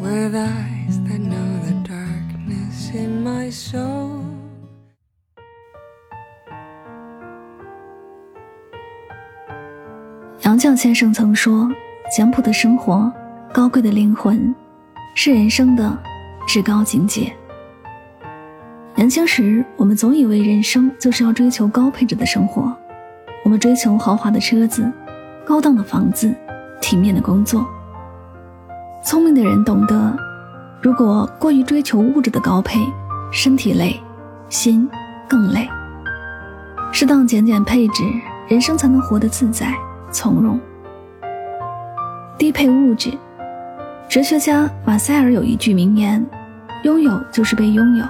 With eyes that know the darkness in my soul. 杨绛先生曾说简朴的生活高贵的灵魂是人生的至高境界。年轻时我们总以为人生就是要追求高配置的生活。我们追求豪华的车子高档的房子体面的工作。聪明的人懂得，如果过于追求物质的高配，身体累，心更累。适当减减配置，人生才能活得自在从容。低配物质，哲学家马塞尔有一句名言：“拥有就是被拥有。”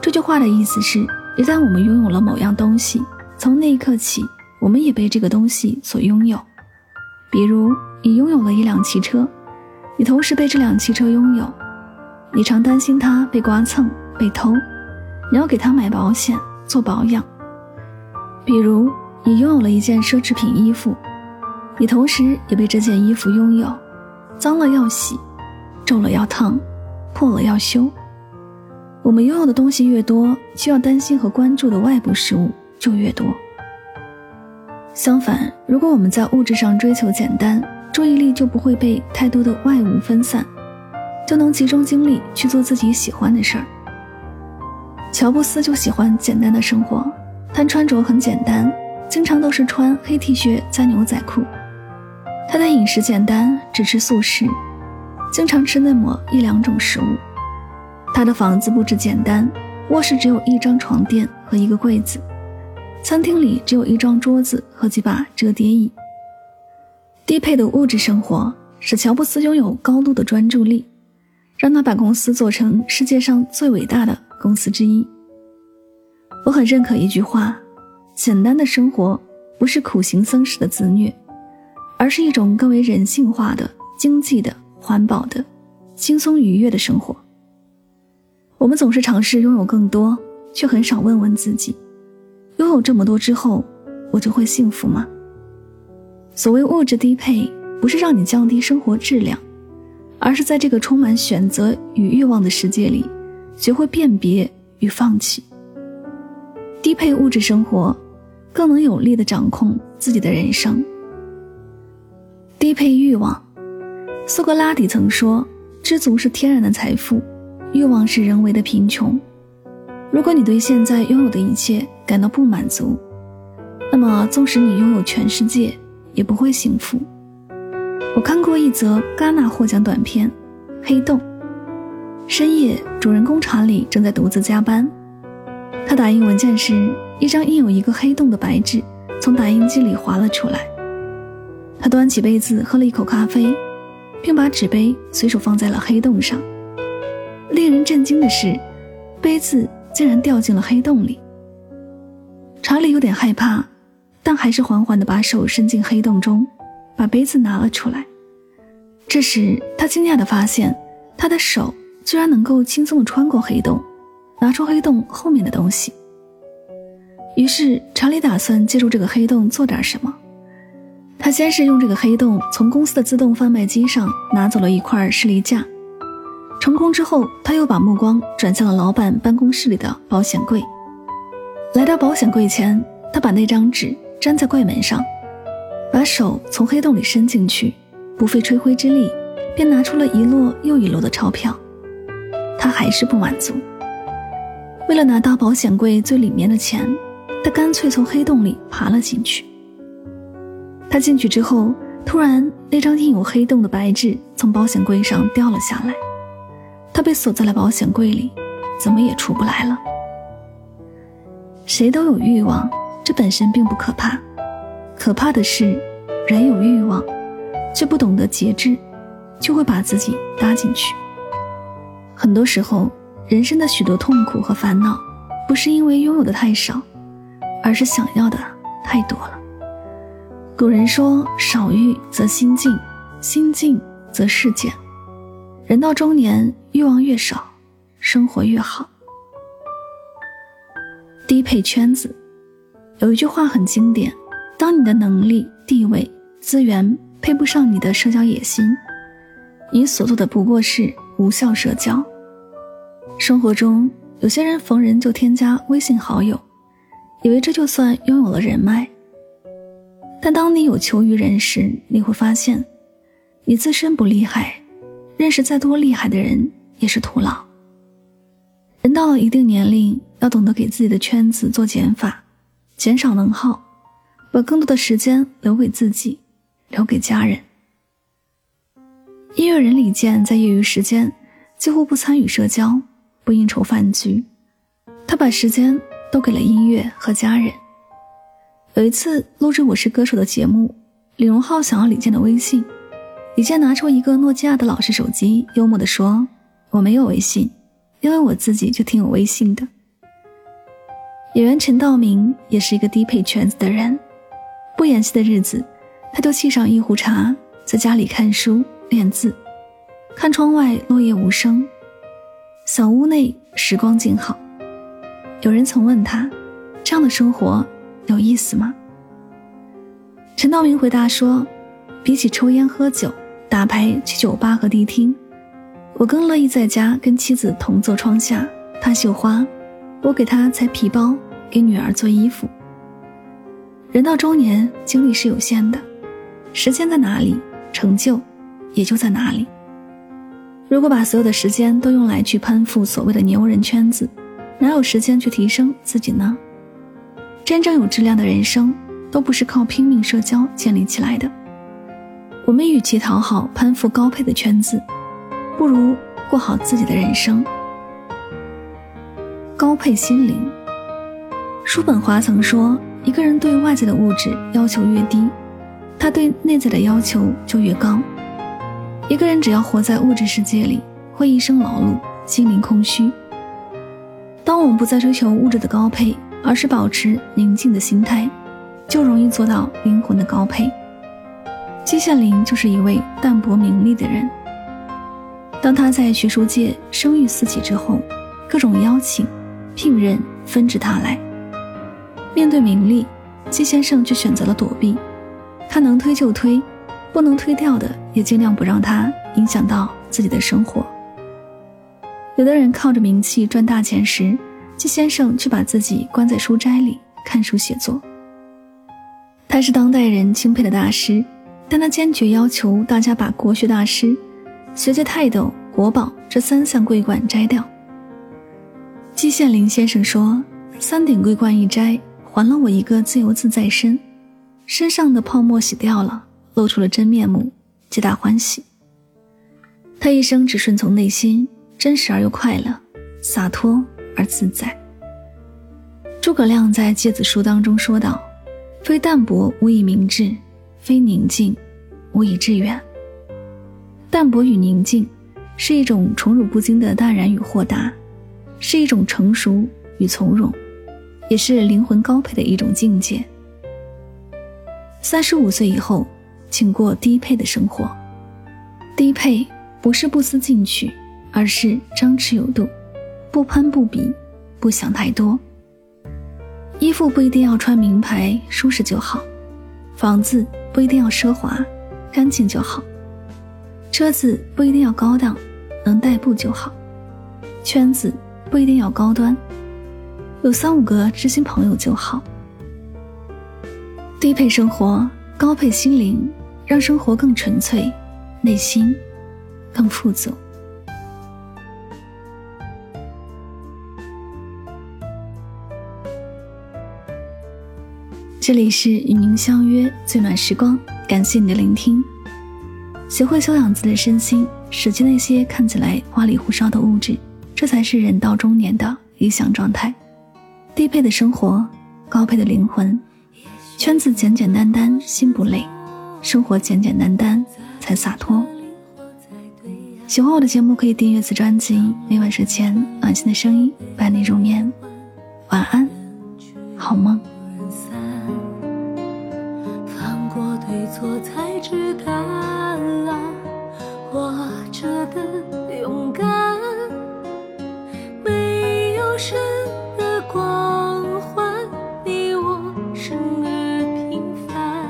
这句话的意思是，一旦我们拥有了某样东西，从那一刻起，我们也被这个东西所拥有。比如，你拥有了一辆汽车。你同时被这辆汽车拥有，你常担心它被刮蹭、被偷，你要给它买保险、做保养。比如，你拥有了一件奢侈品衣服，你同时也被这件衣服拥有，脏了要洗，皱了要烫，破了要修。我们拥有的东西越多，需要担心和关注的外部事物就越多。相反，如果我们在物质上追求简单，注意力就不会被太多的外物分散，就能集中精力去做自己喜欢的事儿。乔布斯就喜欢简单的生活，他穿着很简单，经常都是穿黑 T 恤加牛仔裤。他的饮食简单，只吃素食，经常吃那么一两种食物。他的房子布置简单，卧室只有一张床垫和一个柜子，餐厅里只有一张桌子和几把折叠椅。低配的物质生活使乔布斯拥有高度的专注力，让他把公司做成世界上最伟大的公司之一。我很认可一句话：简单的生活不是苦行僧式的自虐，而是一种更为人性化的、经济的、环保的、轻松愉悦的生活。我们总是尝试拥有更多，却很少问问自己：拥有这么多之后，我就会幸福吗？所谓物质低配，不是让你降低生活质量，而是在这个充满选择与欲望的世界里，学会辨别与放弃。低配物质生活，更能有力的掌控自己的人生。低配欲望，苏格拉底曾说：“知足是天然的财富，欲望是人为的贫穷。”如果你对现在拥有的一切感到不满足，那么纵使你拥有全世界，也不会幸福。我看过一则戛纳获奖短片《黑洞》。深夜，主人公查理正在独自加班。他打印文件时，一张印有一个黑洞的白纸从打印机里滑了出来。他端起杯子喝了一口咖啡，并把纸杯随手放在了黑洞上。令人震惊的是，杯子竟然掉进了黑洞里。查理有点害怕。还是缓缓地把手伸进黑洞中，把杯子拿了出来。这时，他惊讶地发现，他的手居然能够轻松地穿过黑洞，拿出黑洞后面的东西。于是，查理打算借助这个黑洞做点什么。他先是用这个黑洞从公司的自动贩卖机上拿走了一块士力架。成功之后，他又把目光转向了老板办公室里的保险柜。来到保险柜前，他把那张纸。粘在柜门上，把手从黑洞里伸进去，不费吹灰之力，便拿出了一摞又一摞的钞票。他还是不满足。为了拿到保险柜最里面的钱，他干脆从黑洞里爬了进去。他进去之后，突然那张印有黑洞的白纸从保险柜上掉了下来，他被锁在了保险柜里，怎么也出不来了。谁都有欲望。这本身并不可怕，可怕的是，人有欲望，却不懂得节制，就会把自己搭进去。很多时候，人生的许多痛苦和烦恼，不是因为拥有的太少，而是想要的太多了。古人说：“少欲则心静，心静则事简。”人到中年，欲望越少，生活越好。低配圈子，有一句话很经典：当你的能力、地位、资源配不上你的社交野心，你所做的不过是无效社交。生活中，有些人逢人就添加微信好友，以为这就算拥有了人脉。但当你有求于人时，你会发现，你自身不厉害，认识再多厉害的人也是徒劳。人到了一定年龄，要懂得给自己的圈子做减法，减少能耗，把更多的时间留给自己，留给家人。音乐人李健在业余时间几乎不参与社交，不应酬饭局，他把时间都给了音乐和家人。有一次录制《我是歌手》的节目，李荣浩想要李健的微信，李健拿出一个诺基亚的老式手机，幽默地说：“我没有微信。”因为我自己就挺有微信的。演员陈道明也是一个低配圈子的人，不演戏的日子，他就沏上一壶茶，在家里看书练字，看窗外落叶无声，小屋内时光静好。有人曾问他，这样的生活有意思吗？陈道明回答说，比起抽烟喝酒、打牌去酒吧和迪厅。我更乐意在家跟妻子同坐窗下，他绣花，我给他裁皮包，给女儿做衣服。人到中年，精力是有限的，时间在哪里，成就也就在哪里。如果把所有的时间都用来去攀附所谓的牛人圈子，哪有时间去提升自己呢？真正有质量的人生，都不是靠拼命社交建立起来的。我们与其讨好攀附高配的圈子。不如过好自己的人生。高配心灵。叔本华曾说：“一个人对外在的物质要求越低，他对内在的要求就越高。一个人只要活在物质世界里，会一生劳碌，心灵空虚。当我们不再追求物质的高配，而是保持宁静的心态，就容易做到灵魂的高配。”季羡林就是一位淡泊名利的人。当他在学术界声誉四起之后，各种邀请、聘任纷至沓来。面对名利，季先生却选择了躲避。他能推就推，不能推掉的也尽量不让他影响到自己的生活。有的人靠着名气赚大钱时，季先生却把自己关在书斋里看书写作。他是当代人钦佩的大师，但他坚决要求大家把国学大师。学界泰斗、国宝这三项桂冠摘掉。季羡林先生说：“三顶桂冠一摘，还了我一个自由自在身，身上的泡沫洗掉了，露出了真面目，皆大欢喜。”他一生只顺从内心，真实而又快乐，洒脱而自在。诸葛亮在《诫子书》当中说道：“非淡泊无以明志，非宁静无以致远。”淡泊与宁静，是一种宠辱不惊的淡然与豁达，是一种成熟与从容，也是灵魂高配的一种境界。三十五岁以后，请过低配的生活。低配不是不思进取，而是张弛有度，不攀不比，不想太多。衣服不一定要穿名牌，舒适就好；房子不一定要奢华，干净就好。车子不一定要高档，能代步就好；圈子不一定要高端，有三五个知心朋友就好。低配生活，高配心灵，让生活更纯粹，内心更富足。这里是与您相约最暖时光，感谢你的聆听。学会修养自己的身心，舍弃那些看起来花里胡哨的物质，这才是人到中年的理想状态。低配的生活，高配的灵魂，圈子简简单单，心不累；生活简简单单，才洒脱。喜欢我的节目，可以订阅此专辑。每晚睡前，暖心的声音伴你入眠。晚安，好梦。放过对错，才知道活着的勇敢。神的光环，你我生而平凡，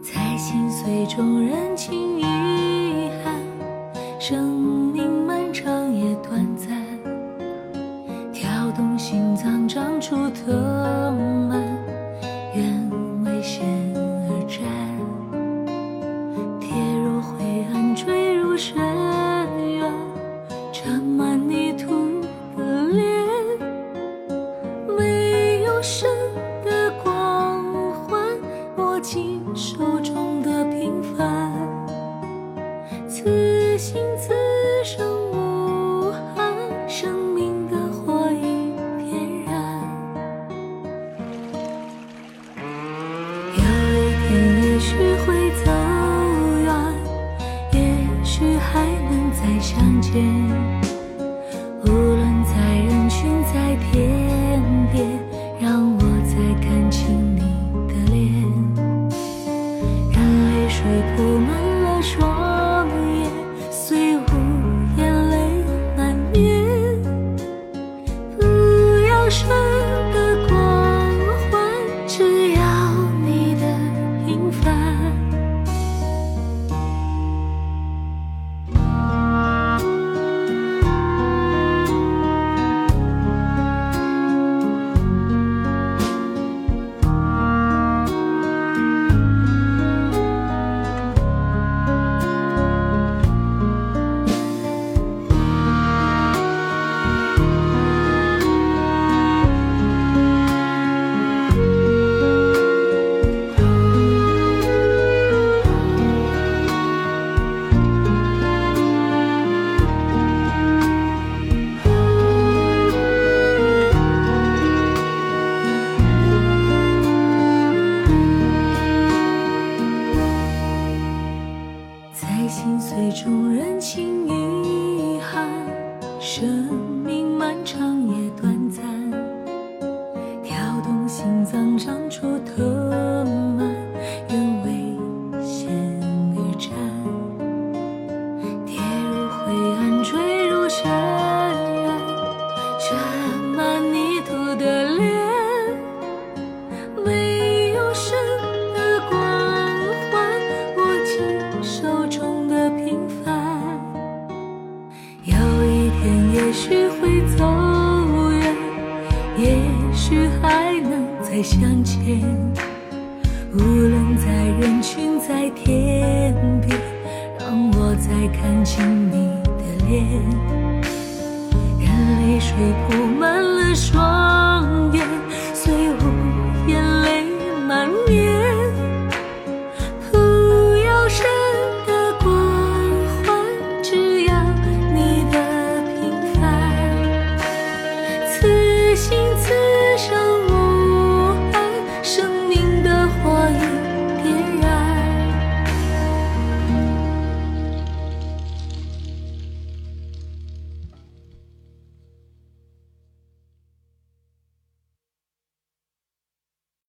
在心碎中认清遗憾。生神的光环，握紧手中长出藤蔓，愿为险而战，跌入灰暗，坠入深渊，沾满泥土的脸。没有神的光环，握紧手中的平凡。有一天，也许会走远，也许还再相见。无论在人群，在天边，让我再看清你的脸。任泪水铺满了双。